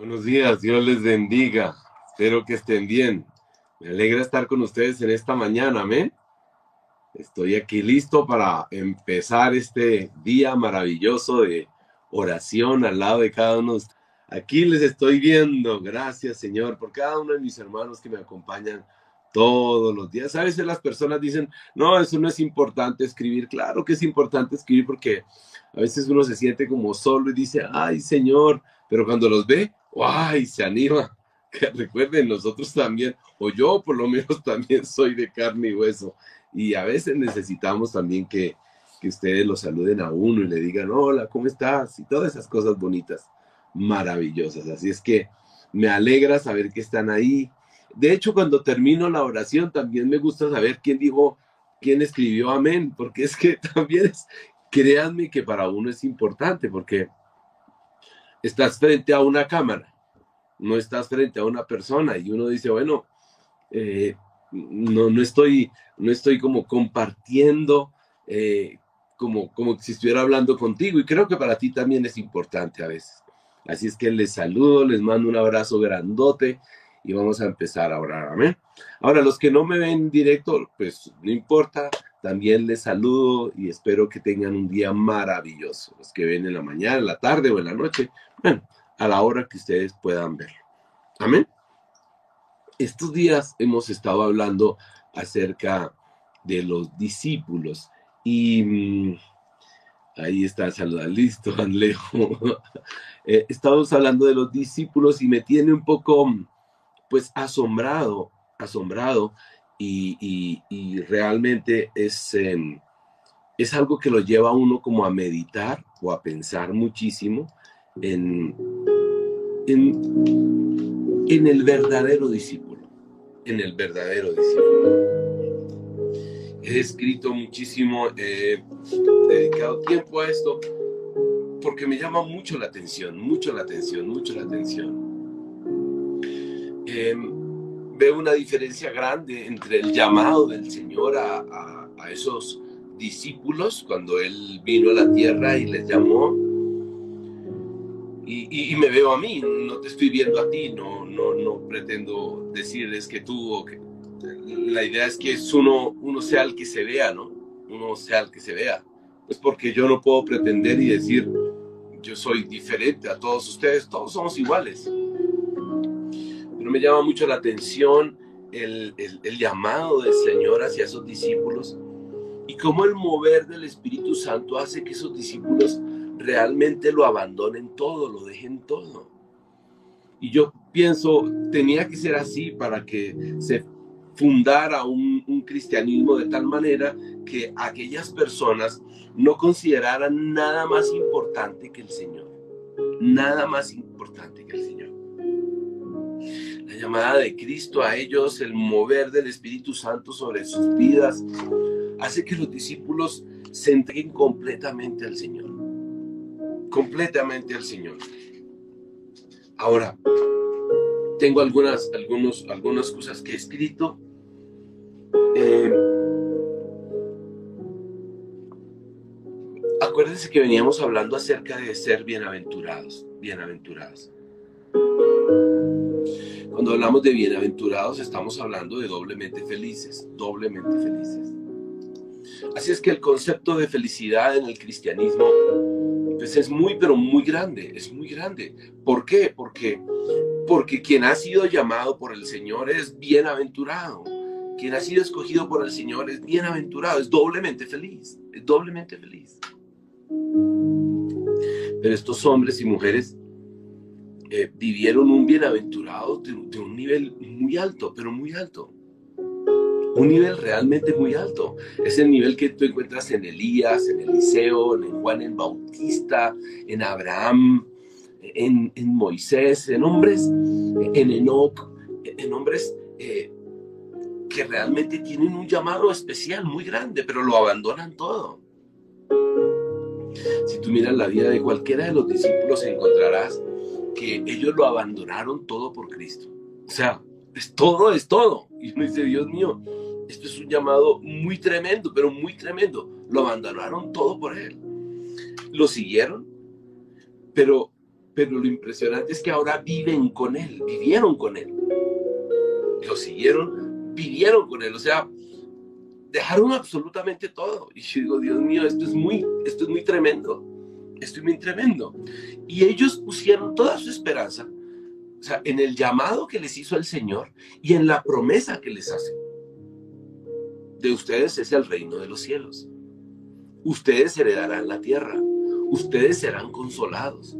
Buenos días, Dios les bendiga. Espero que estén bien. Me alegra estar con ustedes en esta mañana, amén. Estoy aquí listo para empezar este día maravilloso de oración al lado de cada uno. Aquí les estoy viendo. Gracias, Señor, por cada uno de mis hermanos que me acompañan todos los días. A veces las personas dicen, no, eso no es importante escribir. Claro que es importante escribir porque a veces uno se siente como solo y dice, ay, Señor, pero cuando los ve, ¡ay! Se anima. Que recuerden, nosotros también, o yo por lo menos también soy de carne y hueso. Y a veces necesitamos también que, que ustedes lo saluden a uno y le digan, hola, ¿cómo estás? Y todas esas cosas bonitas, maravillosas. Así es que me alegra saber que están ahí. De hecho, cuando termino la oración, también me gusta saber quién dijo, quién escribió amén, porque es que también es, créanme que para uno es importante, porque estás frente a una cámara, no estás frente a una persona y uno dice, bueno, eh, no, no, estoy, no estoy como compartiendo eh, como, como si estuviera hablando contigo y creo que para ti también es importante a veces. Así es que les saludo, les mando un abrazo grandote y vamos a empezar a orar. Amén. Ahora, los que no me ven directo, pues no importa, también les saludo y espero que tengan un día maravilloso. Los que ven en la mañana, en la tarde o en la noche, a la hora que ustedes puedan verlo. Amén. Estos días hemos estado hablando acerca de los discípulos y mm, ahí está, saluda, listo, Alejo. eh, estamos hablando de los discípulos y me tiene un poco, pues, asombrado, asombrado y, realmente es, em, es algo que lo lleva a uno como a meditar o a pensar muchísimo en, en, en el verdadero discípulo, en el verdadero discípulo. He escrito muchísimo, he dedicado tiempo a esto porque me llama mucho la atención, mucho la atención, mucho la atención. Eh, veo una diferencia grande entre el llamado del Señor a, a, esos discípulos cuando Él vino a la tierra y les llamó. Y, y, me veo a mí, no te estoy viendo a ti, no, no, no pretendo decirles que tú o que... La idea es que es uno, uno sea el que se vea, ¿no? Uno sea el que se vea. Es porque yo no puedo pretender y decir, yo soy diferente a todos ustedes, todos somos iguales me llama mucho la atención el, llamado del Señor hacia esos discípulos y cómo el mover del Espíritu Santo hace que esos discípulos realmente lo abandonen todo, lo dejen todo. Y yo pienso, tenía que ser así para que se fundara un, un, cristianismo de tal manera que aquellas personas no consideraran nada más importante que el Señor. Nada más importante que el Señor llamada de Cristo a ellos, el mover del Espíritu Santo sobre sus vidas, hace que los discípulos se entreguen completamente al Señor. Completamente al Señor. Ahora, tengo algunas, algunos, algunas cosas que he escrito. Eh, acuérdense que veníamos hablando acerca de ser bienaventurados, bienaventurados. Cuando hablamos de bienaventurados estamos hablando de doblemente felices, doblemente felices. Así es que el concepto de felicidad en el cristianismo pues es muy pero muy grande, es muy grande. ¿Por qué? Porque porque quien ha sido llamado por el Señor es bienaventurado. Quien ha sido escogido por el Señor es bienaventurado, es doblemente feliz, es doblemente feliz. Pero estos hombres y mujeres eh, vivieron un bienaventurado de, un nivel muy alto, pero muy alto. Un nivel realmente muy alto. Es el nivel que tú encuentras en Elías, en Eliseo, en Juan el Bautista, en Abraham, en, Moisés, en hombres, en Enoch, en hombres eh, que realmente tienen un llamado especial muy grande, pero lo abandonan todo. Si tú miras la vida de cualquiera de los discípulos, encontrarás que ellos lo abandonaron todo por Cristo. O sea, es todo, es todo. Y uno dice, Dios mío, esto es un llamado muy tremendo, pero muy tremendo. Lo abandonaron todo por Él. Lo siguieron, pero pero lo impresionante es que ahora viven con Él, vivieron con Él. Lo siguieron, vivieron con Él. O sea, dejaron absolutamente todo. Y yo digo, Dios mío, esto es muy, esto es muy tremendo. Esto es muy tremendo. Y ellos pusieron toda su esperanza, o sea, en el llamado que les hizo el Señor y en la promesa que les hace. De ustedes es el reino de los cielos. Ustedes heredarán la tierra. Ustedes serán consolados.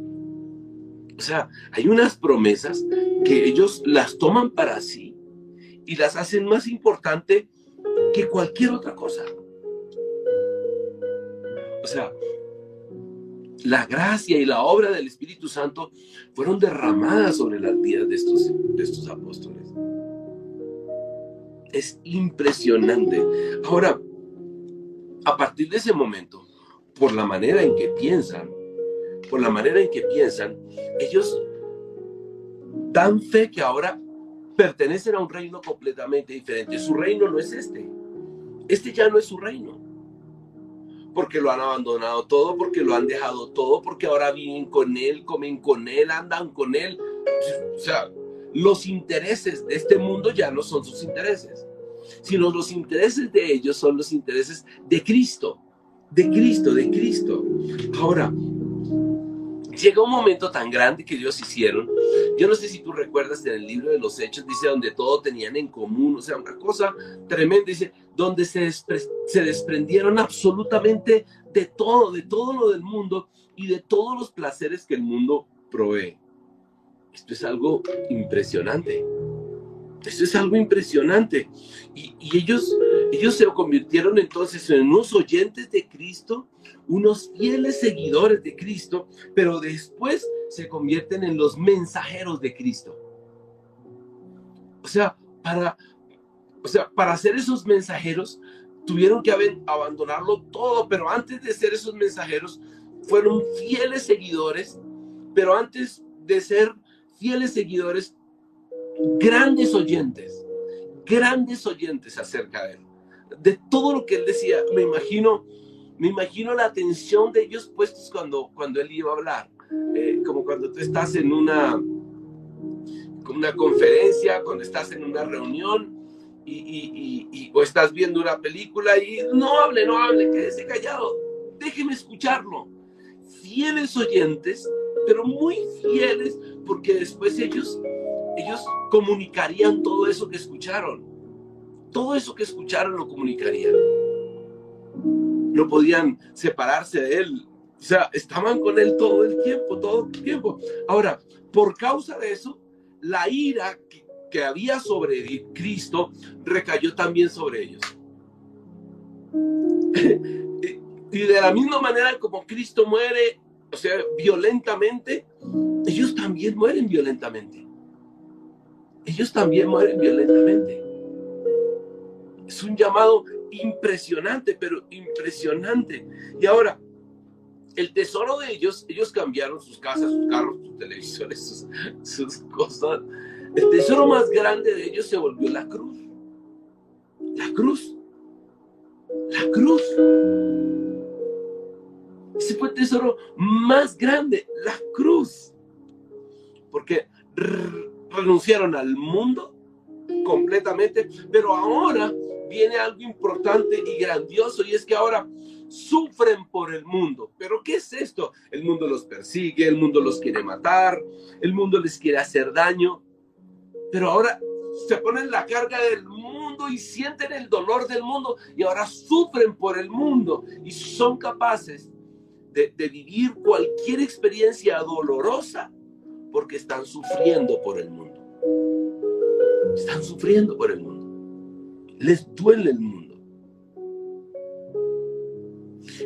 O sea, hay unas promesas que ellos las toman para sí y las hacen más importante que cualquier otra cosa. O sea, la gracia y la obra del Espíritu Santo fueron derramadas sobre las vidas de estos, de estos apóstoles. Es impresionante. Ahora, a partir de ese momento, por la manera en que piensan, por la manera en que piensan, ellos dan fe que ahora pertenecen a un reino completamente diferente. Su reino no es este. Este ya no es su reino. Porque lo han abandonado todo, porque lo han dejado todo, porque ahora viven con él, comen con él, andan con él. O sea, los intereses de este mundo ya no son sus intereses, sino los intereses de ellos son los intereses de Cristo, de Cristo, de Cristo. Ahora, llega un momento tan grande que ellos hicieron. Yo no sé si tú recuerdas en el libro de los Hechos, dice donde todo tenían en común, o sea, una cosa tremenda, dice, donde se, se desprendieron absolutamente de todo, de todo lo del mundo y de todos los placeres que el mundo provee. Esto es algo impresionante. Esto es algo impresionante. Y, ellos, ellos se convirtieron entonces en unos oyentes de Cristo unos fieles seguidores de Cristo, pero después se convierten en los mensajeros de Cristo. O sea, para, o sea, para ser esos mensajeros, tuvieron que abandonarlo todo, pero antes de ser esos mensajeros, fueron fieles seguidores, pero antes de ser fieles seguidores, grandes oyentes, grandes oyentes acerca de él. De todo lo que él decía, me imagino me imagino la atención de ellos puestos cuando, cuando él iba a hablar, eh, como cuando tú estás en una, una conferencia, cuando estás en una reunión y, o estás viendo una película y no hable, no hable, quédese callado, déjeme escucharlo. Fieles oyentes, pero muy fieles, porque después ellos, ellos comunicarían todo eso que escucharon. Todo eso que escucharon lo comunicarían no podían separarse de él. O sea, estaban con él todo el tiempo, todo el tiempo. Ahora, por causa de eso, la ira que, había sobre Cristo recayó también sobre ellos. y de la misma manera como Cristo muere, o sea, violentamente, ellos también mueren violentamente. Ellos también mueren violentamente. Es un llamado impresionante, pero impresionante. Y ahora, el tesoro de ellos, ellos cambiaron sus casas, sus carros, sus televisores, sus, cosas. El tesoro más grande de ellos se volvió la cruz. La cruz. La cruz. Ese fue el tesoro más grande, la cruz. Porque renunciaron al mundo completamente, pero ahora viene algo importante y grandioso y es que ahora sufren por el mundo. Pero ¿qué es esto? El mundo los persigue, el mundo los quiere matar, el mundo les quiere hacer daño. Pero ahora se ponen la carga del mundo y sienten el dolor del mundo y ahora sufren por el mundo y son capaces de, de vivir cualquier experiencia dolorosa porque están sufriendo por el mundo. Están sufriendo por el mundo les duele el mundo.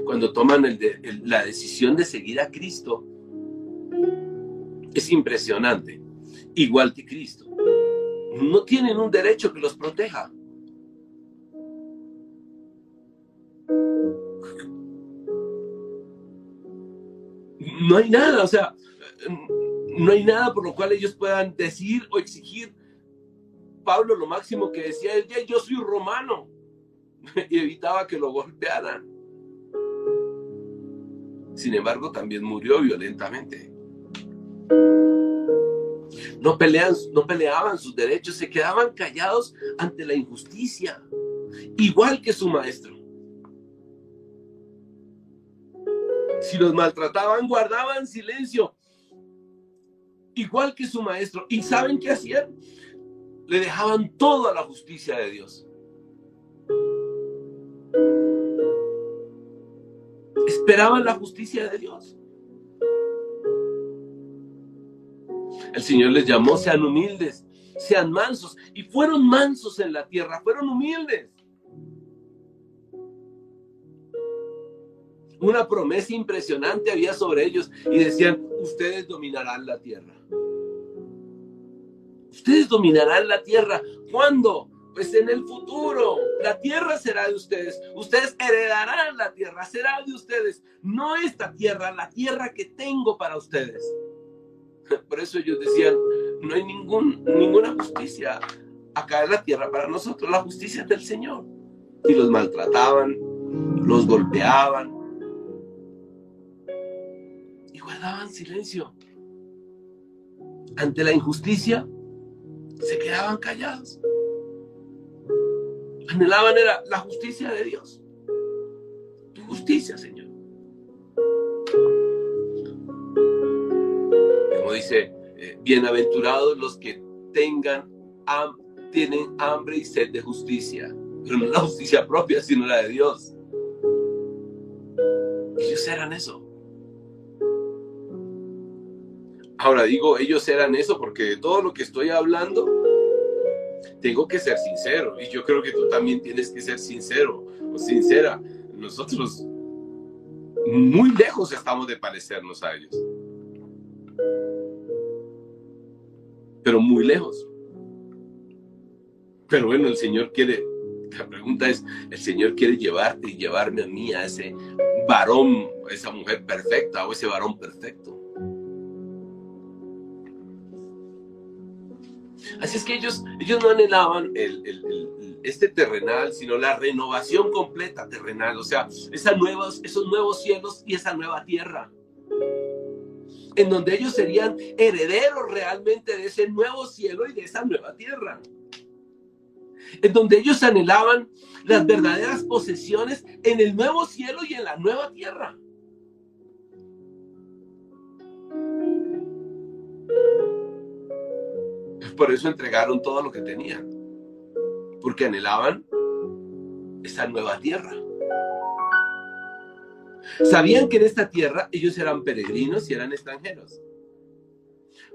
Cuando toman la decisión de seguir a Cristo, es impresionante, igual que Cristo. No tienen un derecho que los proteja. No hay nada, o sea, no hay nada por lo cual ellos puedan decir o exigir Pablo lo máximo que decía es, yo soy romano, y evitaba que lo golpearan. Sin embargo, también murió violentamente. No, pelean, no peleaban sus derechos, se quedaban callados ante la injusticia, igual que su maestro. Si los maltrataban, guardaban silencio, igual que su maestro. ¿Y saben qué hacían? Le dejaban todo a la justicia de Dios. Esperaban la justicia de Dios. El Señor les llamó, sean humildes, sean mansos. Y fueron mansos en la tierra, fueron humildes. Una promesa impresionante había sobre ellos y decían, ustedes dominarán la tierra. Ustedes dominarán la tierra. ¿Cuándo? Pues en el futuro, la tierra será de ustedes. Ustedes heredarán la tierra, será de ustedes. No esta tierra, la tierra que tengo para ustedes. Por eso ellos decían, no hay ningún, ninguna justicia acá en la tierra para nosotros. La justicia es del Señor. Y los maltrataban, los golpeaban, guardaban silencio. Ante la injusticia, se quedaban callados. Anhelaban era la justicia de Dios. Tu justicia, Señor. Como dice, eh, bienaventurados los que tengan, tienen hambre y sed de justicia. Pero no la justicia propia, sino la de Dios. Ellos eran eso. Ahora digo, ellos eran eso porque de todo lo que estoy hablando, tengo que ser sincero. Y yo creo que tú también tienes que ser sincero o sincera. Nosotros muy lejos estamos de parecernos a ellos. Pero muy lejos. Pero bueno, el Señor quiere, la pregunta es, el Señor quiere llevarte y llevarme a mí, a ese varón, esa mujer perfecta o ese varón perfecto. Así es que ellos, ellos no anhelaban este terrenal, sino la renovación completa terrenal, o sea, esas nuevas, esos nuevos cielos y esa nueva tierra, en donde ellos serían herederos realmente de ese nuevo cielo y de esa nueva tierra, en donde ellos anhelaban las verdaderas posesiones en el nuevo cielo y en la nueva tierra. Por eso entregaron todo lo que tenían. Porque anhelaban esa nueva tierra. Sabían que en esta tierra ellos eran peregrinos y eran extranjeros.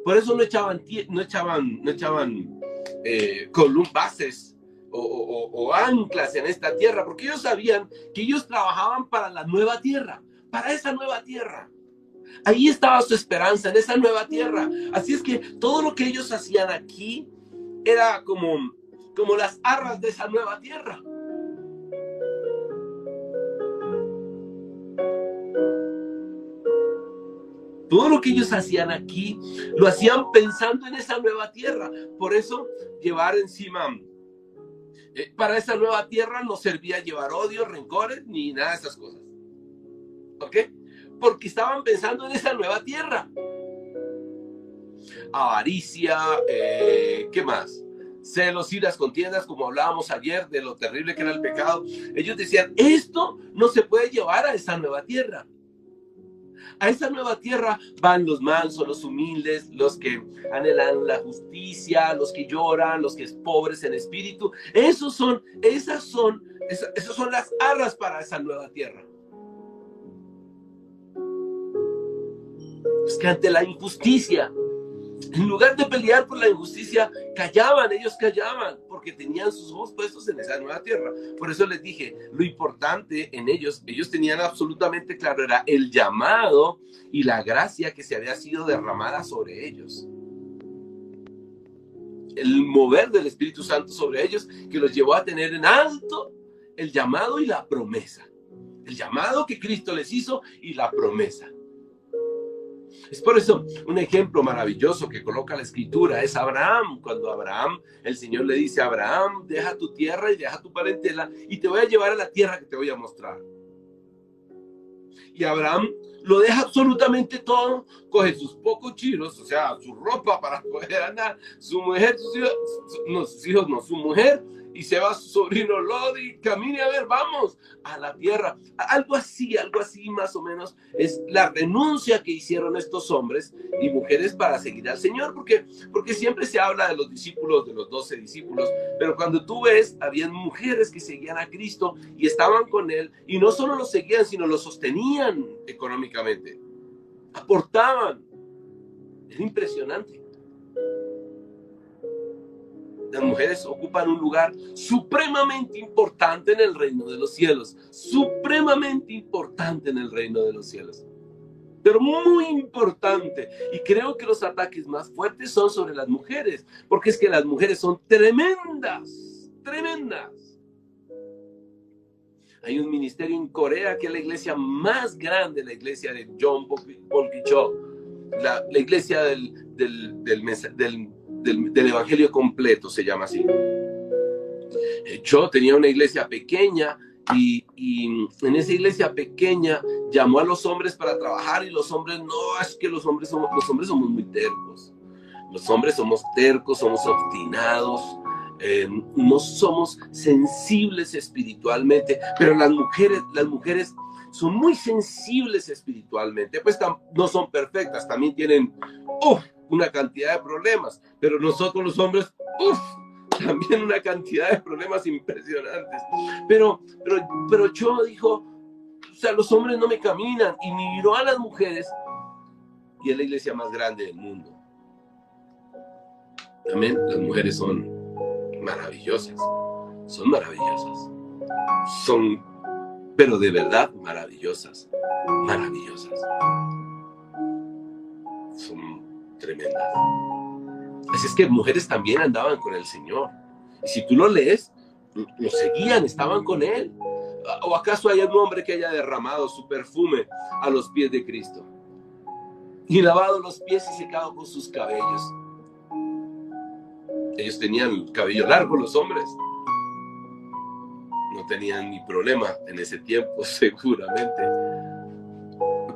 Por eso no echaban, no echaban, no echaban eh, bases o anclas en esta tierra, porque ellos sabían que ellos trabajaban para la nueva tierra, para esa nueva tierra. Ahí estaba su esperanza, en esa nueva tierra. Así es que todo lo que ellos hacían aquí era como, como las arras de esa nueva tierra. Todo lo que ellos hacían aquí lo hacían pensando en esa nueva tierra. Por eso llevar encima, eh, para esa nueva tierra no servía llevar odio, rencores, ni nada de esas cosas. ¿Ok? Porque estaban pensando en esa nueva tierra. Avaricia, eh, ¿qué más? Celos, y las contiendas, como hablábamos ayer de lo terrible que era el pecado. Ellos decían, esto no se puede llevar a esa nueva tierra. A esa nueva tierra van los mansos, los humildes, los que anhelan la justicia, los que lloran, los que es pobres en espíritu. Esos son, esas son, esas son las arras para esa nueva tierra. Que ante la injusticia, en lugar de pelear por la injusticia, callaban, ellos callaban, porque tenían sus ojos puestos en esa nueva tierra. Por eso les dije, lo importante en ellos, ellos tenían absolutamente claro, era el llamado y la gracia que se había sido derramada sobre ellos. El mover del Espíritu Santo sobre ellos que los llevó a tener en alto el llamado y la promesa. El llamado que Cristo les hizo y la promesa. Es por eso un ejemplo maravilloso que coloca la escritura es Abraham. Cuando Abraham, el Señor le dice, Abraham, deja tu tierra y deja tu parentela y te voy a llevar a la tierra que te voy a mostrar. Y Abraham lo deja absolutamente todo, coge sus pocos chiros, o sea, su ropa para poder andar, su mujer, sus hijos, no, sus hijos no, su mujer, y se va su sobrino Lodi, camine a ver, vamos a la tierra. Algo así, algo así más o menos es la renuncia que hicieron estos hombres y mujeres para seguir al Señor, porque, porque siempre se habla de los discípulos, de los doce discípulos, pero cuando tú ves, habían mujeres que seguían a Cristo y estaban con Él, y no solo lo seguían, sino lo sostenían económicamente, aportaban. Es impresionante las mujeres ocupan un lugar supremamente importante en el reino de los cielos, supremamente importante en el reino de los cielos, pero muy importante. Y creo que los ataques más fuertes son sobre las mujeres, porque es que las mujeres son tremendas, tremendas. Hay un ministerio en Corea que es la iglesia más grande, la iglesia de John la, la iglesia del, del, del, del del, Evangelio completo, se llama así. Eh, yo tenía una iglesia pequeña y, en esa iglesia pequeña llamó a los hombres para trabajar y los hombres, no, es que los hombres somos, los hombres somos muy tercos. Los hombres somos tercos, somos obstinados, eh, no somos sensibles espiritualmente, pero las mujeres, las mujeres son muy sensibles espiritualmente, pues no son perfectas, también tienen, una cantidad de problemas, pero nosotros los hombres, uff, también una cantidad de problemas impresionantes. Pero, pero, pero yo dijo, o sea, los hombres no me caminan y miró a las mujeres y es la iglesia más grande del mundo. Amén, las mujeres son maravillosas, son maravillosas, son, pero de verdad maravillosas, maravillosas. Son tremenda. Así es que mujeres también andaban con el Señor. Y si tú lo lees, lo seguían, estaban con Él. ¿O acaso hay un hombre que haya derramado su perfume a los pies de Cristo? Y lavado los pies y secado con sus cabellos. Ellos tenían cabello largo, los hombres. No tenían ni problema en ese tiempo, seguramente.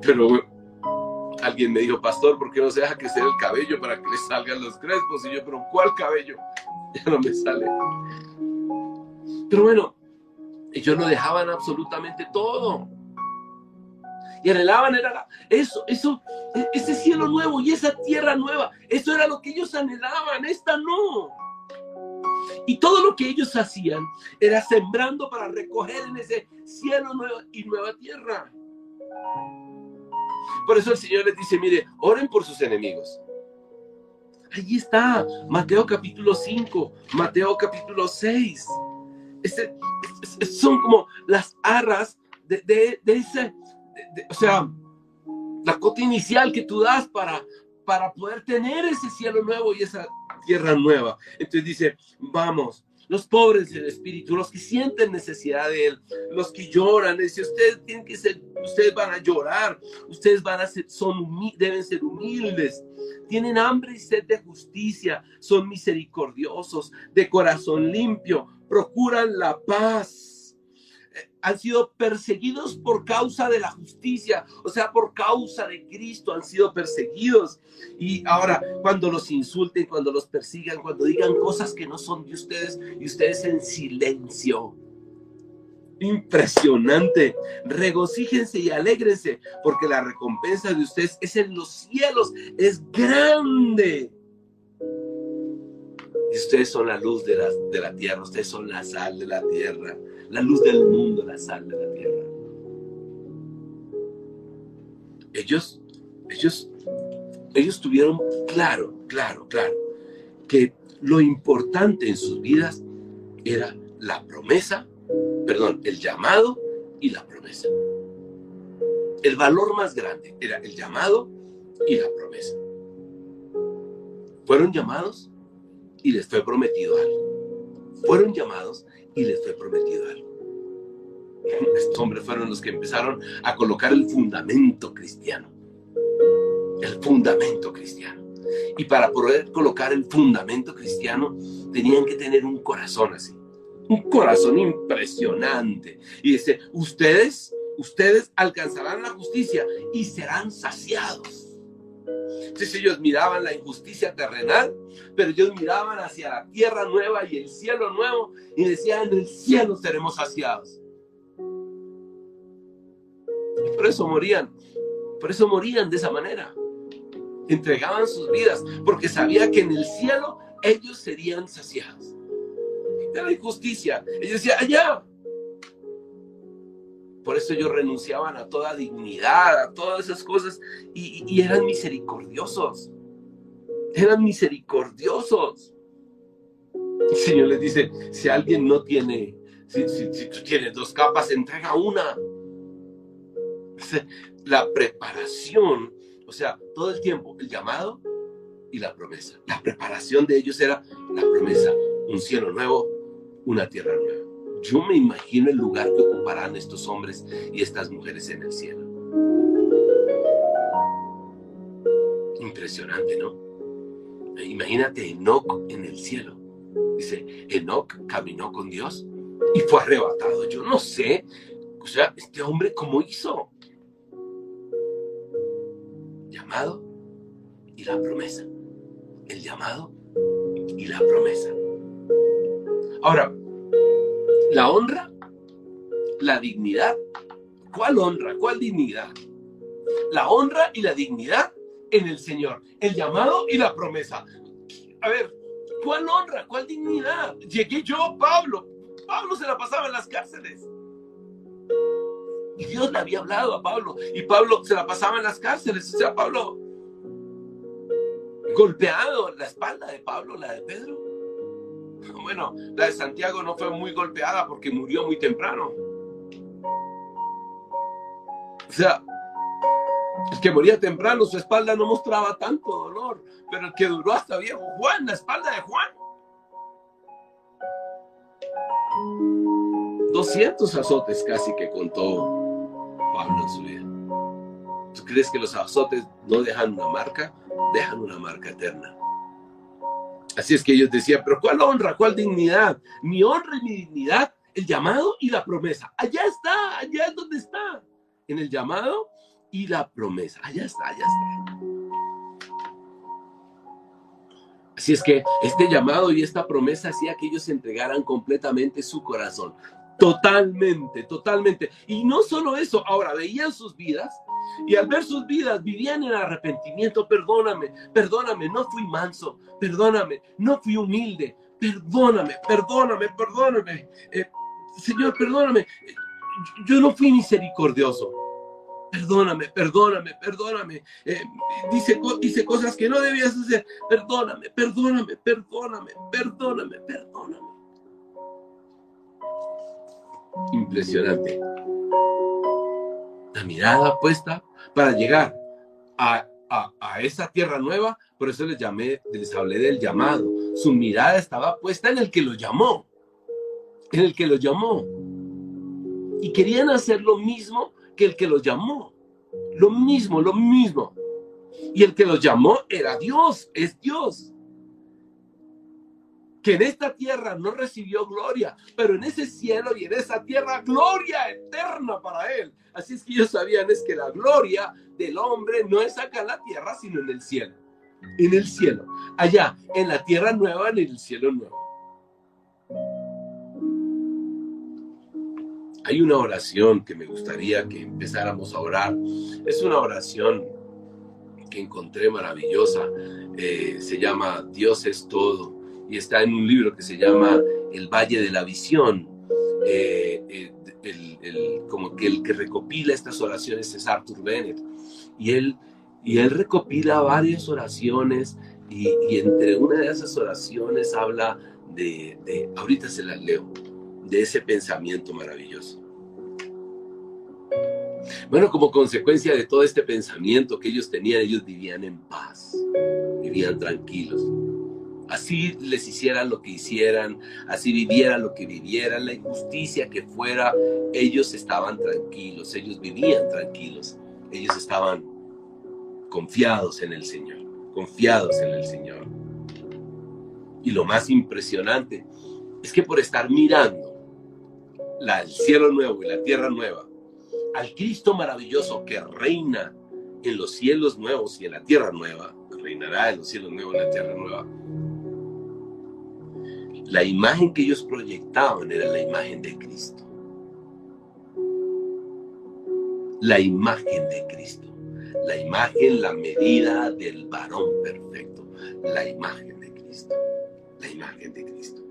Pero alguien me dijo, pastor, ¿por qué no se deja crecer el cabello para que le salgan los crespos? Y yo, pero ¿cuál cabello? Ya no me sale. Pero bueno, ellos lo dejaban absolutamente todo. Y anhelaban era eso, eso, e, ese cielo nuevo y esa tierra nueva. Eso era lo que ellos anhelaban, esta no. Y todo lo que ellos hacían era sembrando para recoger en ese cielo nuevo y nueva tierra. Por eso el Señor les dice, mire, oren por sus enemigos. Ahí está, Mateo capítulo 5, Mateo capítulo 6. Este, son como las arras de, ese, o sea, la cota inicial que tú das para, para poder tener ese cielo nuevo y esa tierra nueva. Entonces dice, vamos, los pobres del espíritu, los que sienten necesidad de Él, los que lloran. Dice, ustedes tienen que ser, ustedes van a llorar, ustedes van a ser, son, deben ser humildes, tienen hambre y sed de justicia, son misericordiosos, de corazón limpio, procuran la paz han sido perseguidos por causa de la justicia, o sea, por causa de Cristo han sido perseguidos. Y ahora, cuando los insulten, cuando los persigan, cuando digan cosas que no son de ustedes y ustedes en silencio. Impresionante. Regocíjense y alégrense, porque la recompensa de ustedes es en los cielos, es grande. Y ustedes son la luz de la, de la tierra, ustedes son la sal de la tierra la luz del mundo, la sal de la tierra. Ellos, ellos, ellos tuvieron claro, claro, claro, que lo importante en sus vidas era la promesa, perdón, el llamado y la promesa. El valor más grande era el llamado y la promesa. Fueron llamados y les fue prometido algo. Fueron llamados y les fue prometido algo. Estos hombres fueron los que empezaron a colocar el fundamento cristiano. El fundamento cristiano. Y para poder colocar el fundamento cristiano, tenían que tener un corazón así. Un corazón impresionante. Y dice, ustedes ustedes alcanzarán la justicia y serán saciados. Entonces ellos miraban la injusticia terrenal, pero ellos miraban hacia la tierra nueva y el cielo nuevo y decían, en el cielo seremos saciados. Y por eso morían, por eso morían de esa manera. Entregaban sus vidas porque sabía que en el cielo ellos serían saciados. De la injusticia. Ellos decían, allá, por eso ellos renunciaban a toda dignidad, a todas esas cosas, y, eran misericordiosos. Eran misericordiosos. El Señor les dice, si alguien no tiene, si, si tú tienes dos capas, entrega una. La preparación, o sea, todo el tiempo, el llamado y la promesa. La preparación de ellos era la promesa, un cielo nuevo, una tierra nueva yo me imagino el lugar que ocuparán estos hombres y estas mujeres en el cielo. Impresionante, ¿no? Imagínate Enoch en el cielo. Dice, Enoch caminó con Dios y fue arrebatado. Yo no sé, o sea, este hombre cómo hizo. Llamado y la promesa. El llamado y la promesa. Ahora, la honra, la dignidad. ¿Cuál honra? ¿Cuál dignidad? La honra y la dignidad en el Señor, el llamado y la promesa. A ver, ¿cuál honra? ¿Cuál dignidad? Llegué yo, Pablo. Pablo se la pasaba en las cárceles. Y Dios le había hablado a Pablo. Y Pablo se la pasaba en las cárceles. O sea, Pablo golpeado la espalda de Pablo, la de Pedro. Bueno, la de Santiago no fue muy golpeada porque murió muy temprano. O sea, el que moría temprano, su espalda no mostraba tanto dolor, pero el que duró hasta viejo, Juan, la espalda de Juan. 200 azotes casi que contó Pablo en su vida. ¿Tú crees que los azotes no dejan una marca? Dejan una marca eterna. Así es que ellos decían, pero ¿cuál honra? ¿Cuál dignidad? Mi honra y mi dignidad, el llamado y la promesa. Allá está, allá es donde está. En el llamado y la promesa. Allá está, allá está. Así es que este llamado y esta promesa hacía que ellos entregaran completamente su corazón. Totalmente, totalmente. Y no solo eso, ahora veían sus vidas y al ver sus vidas vivían en arrepentimiento. Perdóname, perdóname, no fui manso, perdóname, no fui humilde, perdóname, perdóname, perdóname. Eh, Señor, perdóname, yo no fui misericordioso. Perdóname, perdóname, perdóname. Eh, dice, dice cosas que no debías hacer. Perdóname, perdóname, perdóname, perdóname, perdóname. Impresionante la mirada puesta para llegar a, esa tierra nueva. Por eso les llamé, les hablé del llamado. Su mirada estaba puesta en el que lo llamó, en el que lo llamó. Y querían hacer lo mismo que el que los llamó. Lo mismo, lo mismo. Y el que los llamó era Dios, es Dios que en esta tierra no recibió gloria, pero en ese cielo y en esa tierra gloria eterna para él. Así es que ellos sabían es que la gloria del hombre no es acá en la tierra, sino en el cielo. En el cielo, allá, en la tierra nueva, en el cielo nuevo. Hay una oración que me gustaría que empezáramos a orar. Es una oración que encontré maravillosa. Eh, se llama Dios es todo y está en un libro que se llama El Valle de la Visión. Eh, eh, como que el que recopila estas oraciones es Arthur Bennett. Y él, y él recopila varias oraciones y, entre una de esas oraciones habla de, de, ahorita se las leo, de ese pensamiento maravilloso. Bueno, como consecuencia de todo este pensamiento que ellos tenían, ellos vivían en paz, vivían tranquilos así les hicieran lo que hicieran, así vivieran lo que vivieran, la injusticia que fuera, ellos estaban tranquilos, ellos vivían tranquilos, ellos estaban confiados en el Señor, confiados en el Señor. Y lo más impresionante es que por estar mirando la, el cielo nuevo y la tierra nueva, al Cristo maravilloso que reina en los cielos nuevos y en la tierra nueva, reinará en los cielos nuevos y en la tierra nueva. La imagen que ellos proyectaban era la imagen de Cristo. La imagen de Cristo. La imagen, la medida del varón perfecto. La imagen de Cristo. La imagen de Cristo.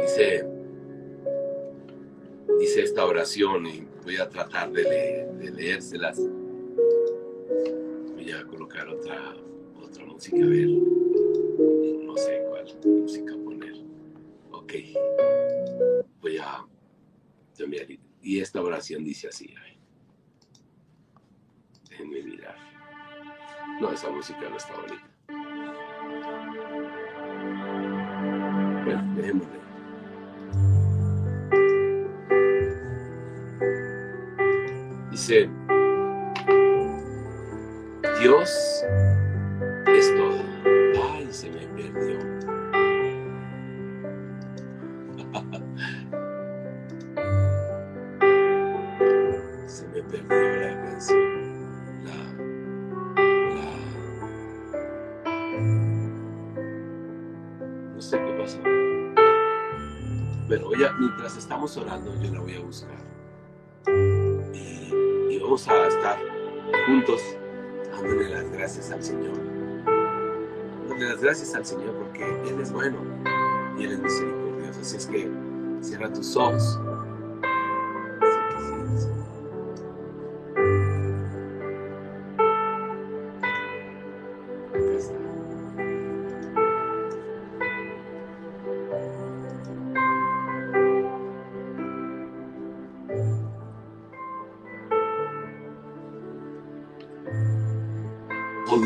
Dice, dice esta oración y voy a tratar de, de leérselas. Voy a colocar otra, otra música, a ver. No sé cuál música poner. Ok. Voy a Y esta oración dice así. Déjenme mirar. No, esa música no está bonita. Bueno, déjenme Dice, Dios es todo. Ay, se me perdió. se me perdió la canción. La, la... No sé qué pasó. Pero mientras estamos orando, yo la voy a buscar vamos a estar juntos gracias al Señor. Dándole las gracias al Señor porque Él es bueno y Él es misericordioso. Así es que cierra tus ojos.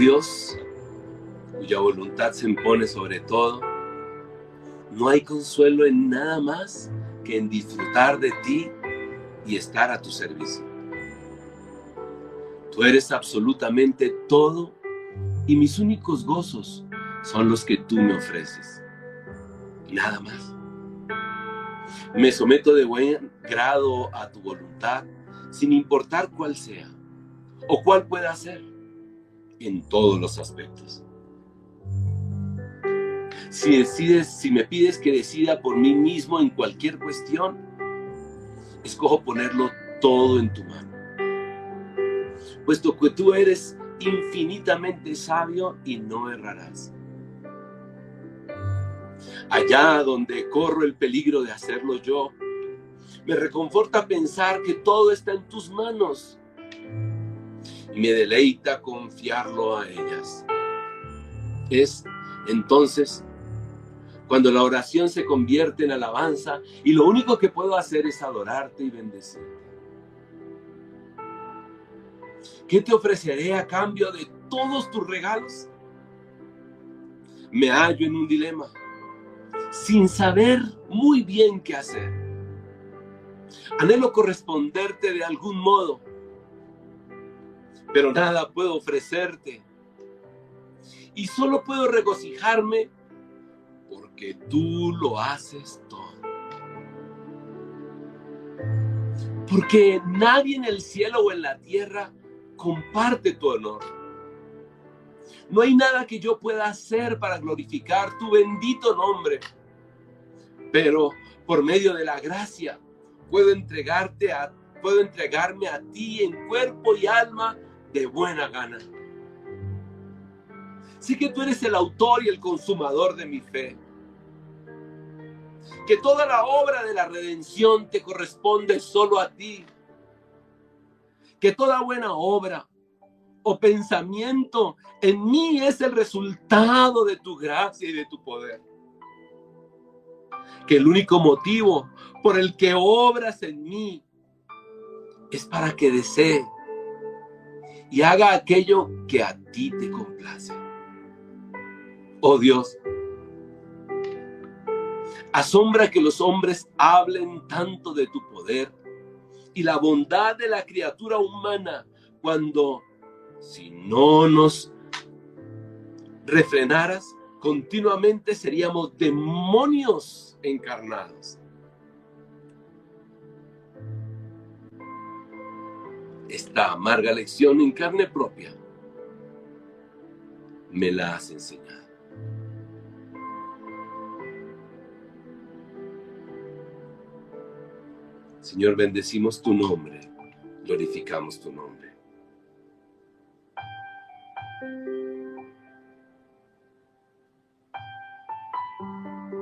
Dios, cuya voluntad se impone sobre todo, no hay consuelo en nada más que en disfrutar de ti y estar a tu servicio. Tú eres absolutamente todo y mis únicos gozos son los que tú me ofreces. Nada más. Me someto de buen grado a tu voluntad, sin importar cuál sea o cuál pueda ser en todos los aspectos. Si decides, si me pides que decida por mí mismo en cualquier cuestión, escojo ponerlo todo en tu mano. Puesto que tú eres infinitamente sabio y no errarás. Allá donde corro el peligro de hacerlo yo, me reconforta pensar que todo está en tus manos y me deleita confiarlo a ellas. Es entonces cuando la oración se convierte en alabanza y lo único que puedo hacer es adorarte y bendecirte. ¿Qué te ofreceré a cambio de todos tus regalos? Me hallo en un dilema, sin saber muy bien qué hacer. Anhelo corresponderte de algún modo, pero nada puedo ofrecerte. Y solo puedo regocijarme porque tú lo haces todo. Porque nadie en el cielo o en la tierra comparte tu honor. No hay nada que yo pueda hacer para glorificar tu bendito nombre. Pero por medio de la gracia puedo entregarte a puedo entregarme a ti en cuerpo y alma de buena gana. Sí que tú eres el autor y el consumador de mi fe. Que toda la obra de la redención te corresponde solo a ti. Que toda buena obra o pensamiento en mí es el resultado de tu gracia y de tu poder. Que el único motivo por el que obras en mí es para que desee y haga aquello que a ti te complace. Oh Dios, asombra que los hombres hablen tanto de tu poder y la bondad de la criatura humana cuando si no nos refrenaras, continuamente seríamos demonios encarnados. Esta amarga lección en carne propia me la has enseñado. Señor, bendecimos tu nombre, glorificamos tu nombre.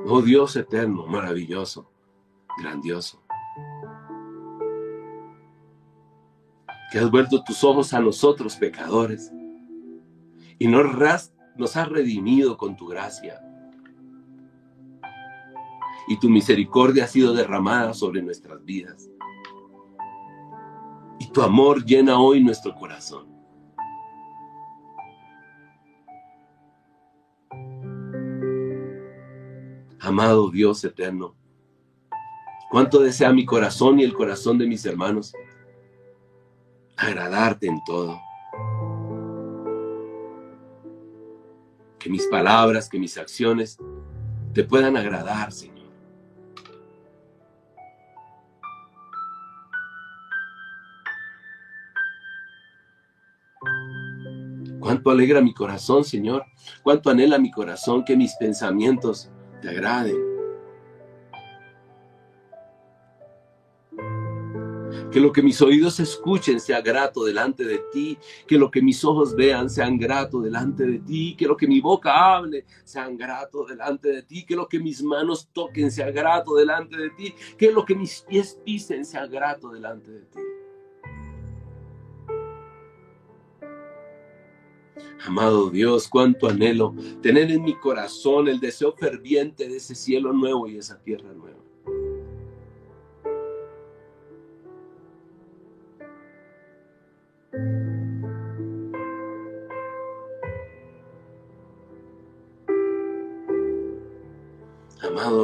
Oh Dios eterno, maravilloso, grandioso. Que has vuelto tus ojos a nosotros, pecadores, y nos, nos has redimido con tu gracia. Y tu misericordia ha sido derramada sobre nuestras vidas. Y tu amor llena hoy nuestro corazón. Amado Dios eterno, cuánto desea mi corazón y el corazón de mis hermanos agradarte en todo. Que mis palabras, que mis acciones te puedan agradar, Señor. Cuánto alegra mi corazón, Señor. Cuánto anhela mi corazón que mis pensamientos te agrade. Que lo que mis oídos escuchen sea grato delante de ti. Que lo que mis ojos vean sean grato delante de ti. Que lo que mi boca hable sean grato delante de ti. Que lo que mis manos toquen sea grato delante de ti. Que lo que mis pies pisen sea grato delante de ti. Amado Dios, cuánto anhelo tener en mi corazón el deseo ferviente de ese cielo nuevo y esa tierra nueva.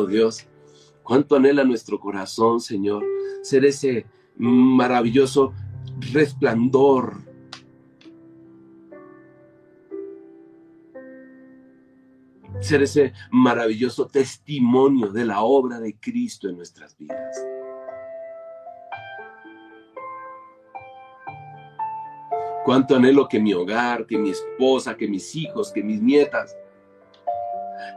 Dios, cuánto anhela nuestro corazón, Señor, ser ese maravilloso resplandor ser ese maravilloso testimonio de la obra de Cristo en nuestras vidas. Cuánto anhelo que mi hogar, que mi esposa, que mis hijos, que mis nietas,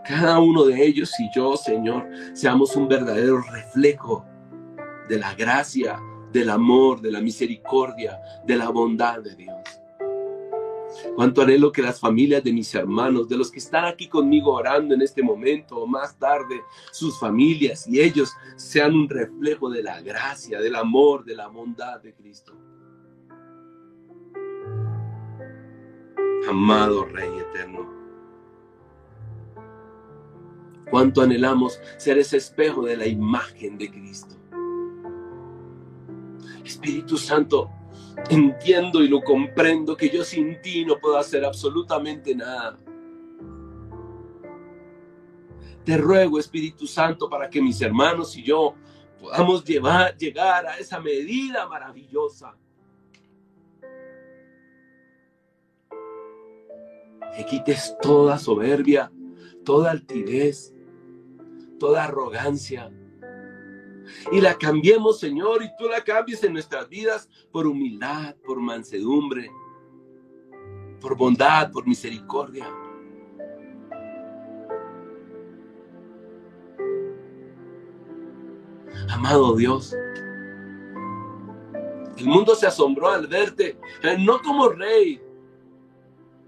cada uno de ellos y yo, Señor, seamos un verdadero reflejo de la gracia, del amor, de la misericordia, de la bondad de Dios. Cuánto anhelo que las familias de mis hermanos, de los que están aquí conmigo orando en este momento o más tarde, sus familias y ellos sean un reflejo de la gracia, del amor, de la bondad de Cristo. Amado Rey eterno. Cuánto anhelamos ser ese espejo de la imagen de Cristo. Espíritu Santo, entiendo y lo comprendo que yo sin ti no puedo hacer absolutamente nada. Te ruego, Espíritu Santo, para que mis hermanos y yo podamos llevar, llegar a esa medida maravillosa. Que quites toda soberbia, toda altivez, toda arrogancia, y la cambiemos, Señor, y tú la cambies en nuestras vidas por humildad, por mansedumbre, por bondad, por misericordia. Amado Dios, el mundo se asombró al verte, eh, no como rey,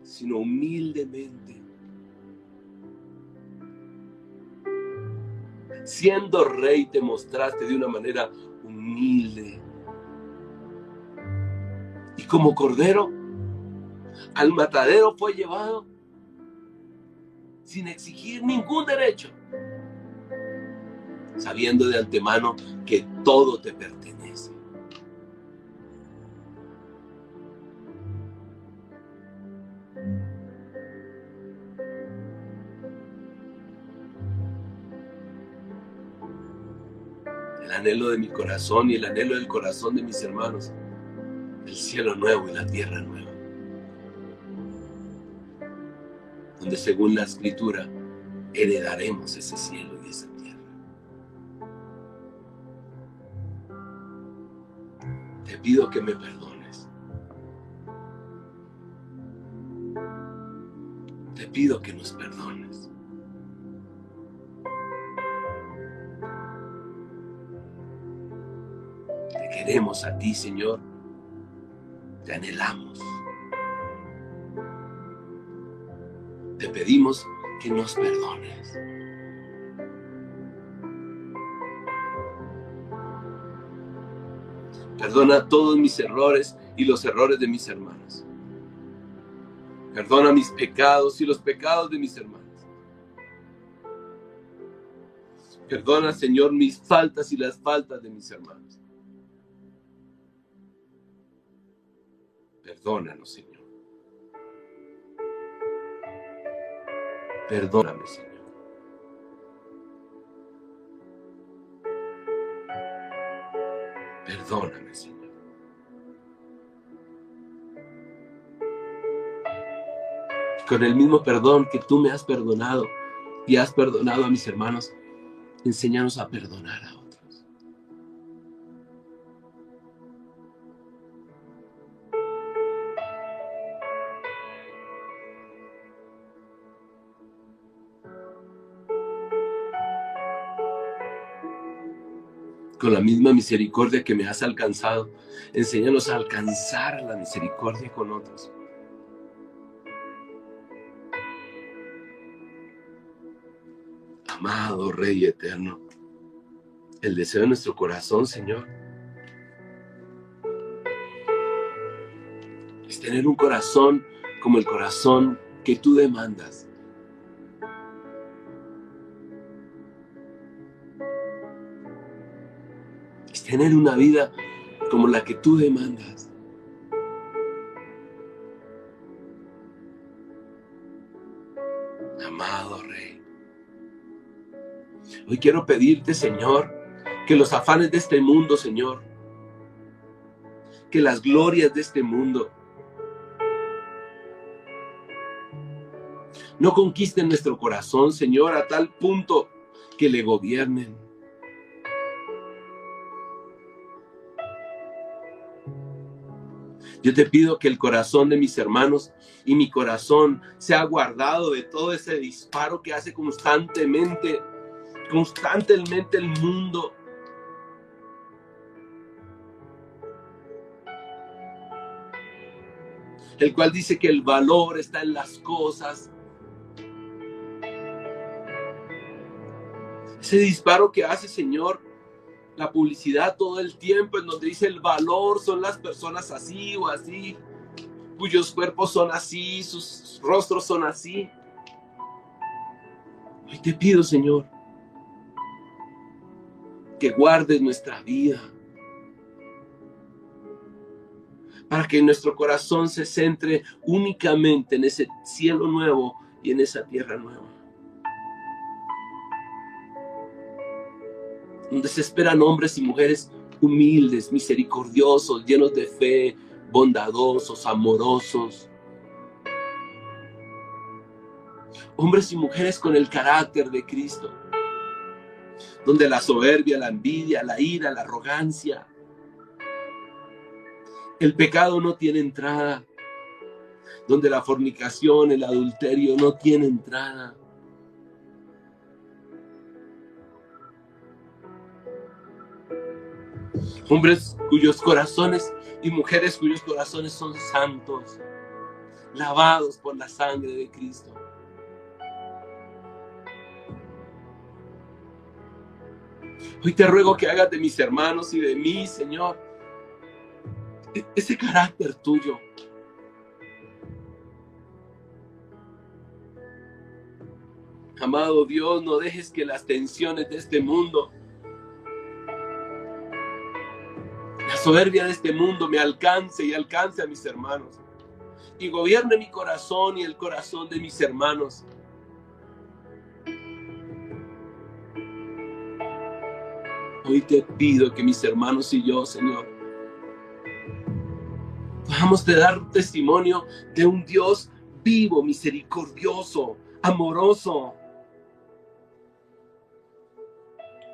sino humildemente siendo rey te mostraste de una manera humilde. Y como cordero, al matadero fue llevado sin exigir ningún derecho, sabiendo de antemano que todo te pertenece. Anhelo de mi corazón y el anhelo del corazón de mis hermanos, el cielo nuevo y la tierra nueva. Donde según la escritura heredaremos ese cielo y esa tierra. Te pido que me perdones. Te pido que nos perdones. A ti, Señor. Te anhelamos. Te pedimos que nos perdones. Perdona todos mis errores y los errores de mis hermanos. Perdona mis pecados y los pecados de mis hermanos. Perdona, Señor, mis faltas y las faltas de mis hermanos. Perdónanos, Señor. Perdóname, Señor. Perdóname, Señor. Con el mismo perdón que tú me has perdonado y has perdonado a mis hermanos, enséñanos a perdonar a con la misma misericordia que me has alcanzado. Enséñanos a alcanzar la misericordia con otros. Amado Rey eterno, el deseo de nuestro corazón, Señor, es tener un corazón como el corazón que tú demandas. Tener una vida como la que tú demandas. Amado Rey, hoy quiero pedirte, Señor, que los afanes de este mundo, Señor, que las glorias de este mundo, no conquisten nuestro corazón, Señor, a tal punto que le gobiernen. Yo te pido que el corazón de mis hermanos y mi corazón sea guardado de todo ese disparo que hace constantemente, constantemente el mundo. El cual dice que el valor está en las cosas. Ese disparo que hace, Señor, la publicidad todo el tiempo en donde dice el valor son las personas así o así, cuyos cuerpos son así, sus rostros son así. Hoy te pido, Señor, que guardes nuestra vida para que nuestro corazón se centre únicamente en ese cielo nuevo y en esa tierra nueva. Donde se esperan hombres y mujeres humildes, misericordiosos, llenos de fe, bondadosos, amorosos. Hombres y mujeres con el carácter de Cristo, donde la soberbia, la envidia, la ira, la arrogancia, el pecado no tiene entrada, donde la fornicación, el adulterio no tiene entrada. Hombres cuyos corazones y mujeres cuyos corazones son santos, lavados por la sangre de Cristo. Hoy te ruego que hagas de mis hermanos y de mí, Señor, e-, ese carácter tuyo. Amado Dios, no dejes que las tensiones de este mundo soberbia de este mundo me alcance y alcance a mis hermanos. Y gobierne mi corazón y el corazón de mis hermanos. Hoy te pido que mis hermanos y yo, Señor, podamos de dar testimonio de un Dios vivo, misericordioso, amoroso,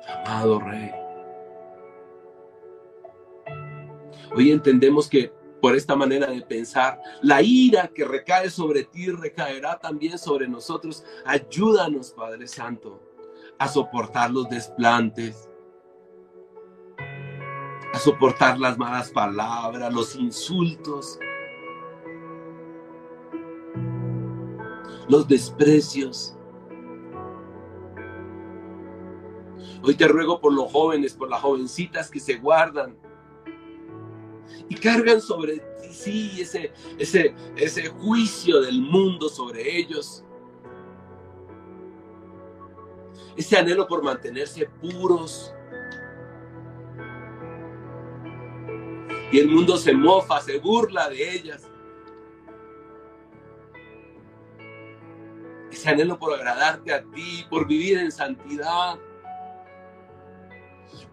Amado Rey. Hoy entendemos que por esta manera de pensar, la ira que recae sobre ti recaerá también sobre nosotros. Ayúdanos, Padre Santo, a soportar los desplantes, a soportar las malas palabras, los insultos, los desprecios. Hoy te ruego por los jóvenes, por las jovencitas que se guardan y cargan sobre sí ese, ese, ese juicio del mundo sobre ellos. Ese anhelo por mantenerse puros. Y el mundo se mofa, se burla de ellas. Ese anhelo por agradarte a ti, por vivir en santidad.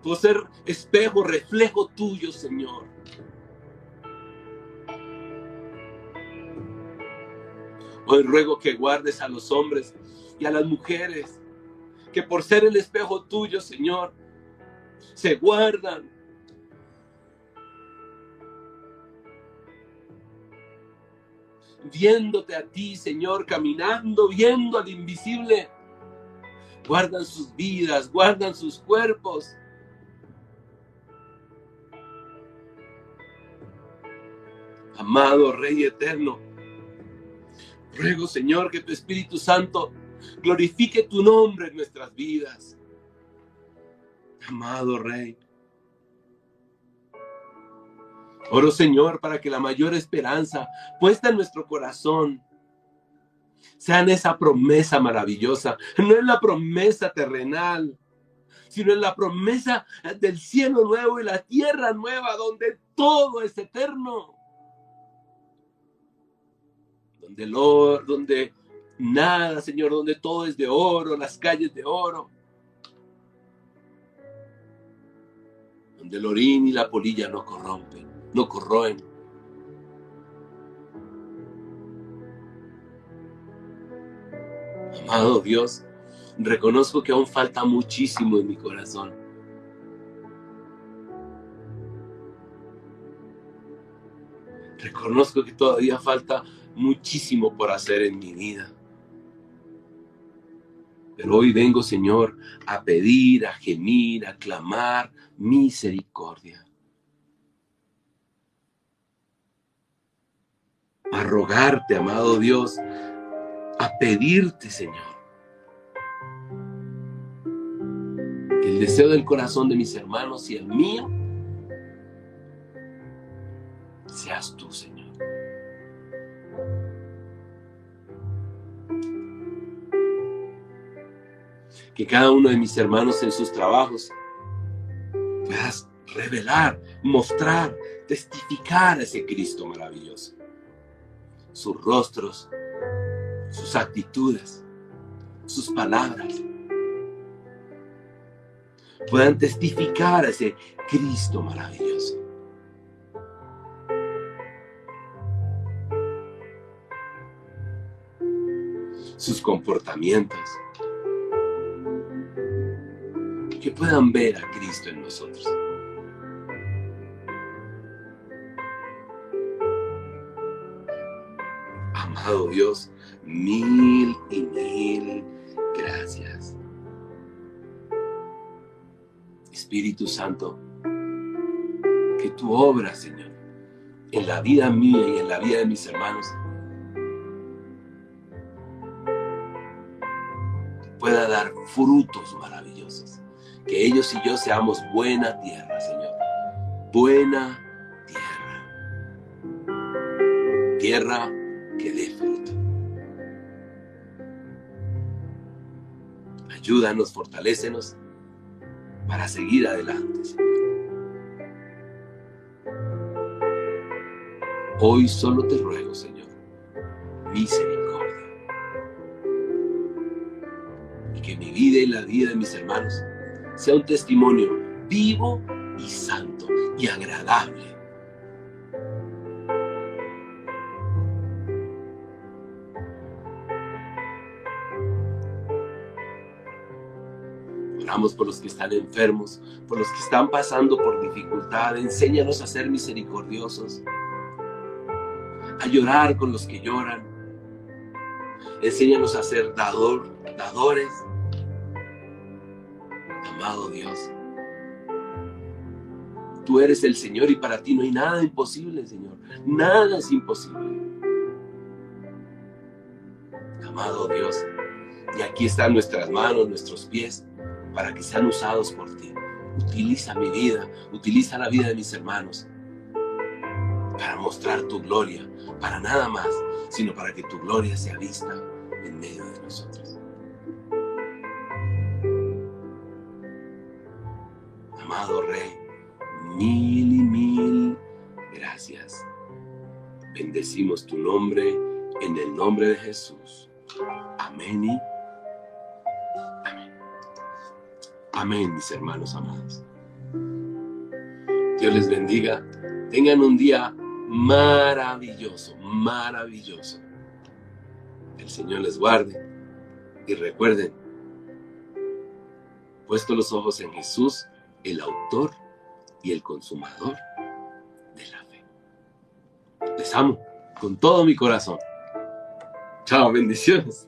Por ser espejo, reflejo tuyo, Señor. Hoy ruego que guardes a los hombres y a las mujeres, que por ser el espejo tuyo, Señor, se guardan. Viéndote a ti, Señor, caminando, viendo al invisible. Guardan sus vidas, guardan sus cuerpos. Amado Rey Eterno, Ruego, Señor, que tu Espíritu Santo glorifique tu nombre en nuestras vidas. Amado Rey. Oro, Señor, para que la mayor esperanza puesta en nuestro corazón sea en esa promesa maravillosa, no en la promesa terrenal, sino en la promesa del cielo nuevo y la tierra nueva, donde todo es eterno donde, oro, donde nada, Señor, donde todo es de oro, las calles de oro, donde el orín y la polilla no corrompen, no corroen. Amado Dios, reconozco que aún falta muchísimo en mi corazón. Reconozco que todavía falta muchísimo por hacer en mi vida. Pero hoy vengo, Señor, a pedir, a gemir, a clamar misericordia. A rogarte, amado Dios, a pedirte, Señor. Que el deseo del corazón de mis hermanos y el mío seas tú, Señor. Que cada uno de mis hermanos en sus trabajos puedas revelar, mostrar, testificar a ese Cristo maravilloso. Sus rostros, sus actitudes, sus palabras puedan testificar a ese Cristo maravilloso. Sus comportamientos, puedan ver a Cristo en nosotros. Amado Dios, mil y mil gracias. Espíritu Santo, que tu obra, Señor, en la vida mía y en la vida de mis hermanos, pueda dar frutos maravillosos que ellos y yo seamos buena tierra, Señor. Buena tierra. Tierra que dé fruto. Ayúdanos, fortalécenos para seguir adelante, Señor. Hoy solo te ruego, Señor, misericordia. Y que mi vida y la vida de mis hermanos sea un testimonio vivo y santo y agradable. Oramos por los que están enfermos, por los que están pasando por dificultad. Enséñanos a ser misericordiosos, a llorar con los que lloran. Enséñanos a ser dador, dadores. Amado Dios, tú eres el Señor y para ti no hay nada imposible, Señor. Nada es imposible. Amado Dios, y aquí están nuestras manos, nuestros pies para que sean usados por ti. Utiliza mi vida, utiliza la vida de mis hermanos para mostrar tu gloria, para nada más, sino para que tu gloria sea vista Amado Rey, mil y mil gracias. Bendecimos tu nombre en el nombre de Jesús. Amén y Amén, mis hermanos amados. Dios les bendiga. Tengan un día maravilloso, maravilloso. El Señor les guarde. Y recuerden, puesto los ojos en Jesús, el autor y el consumador de la fe. Les amo con todo mi corazón. Chao, bendiciones.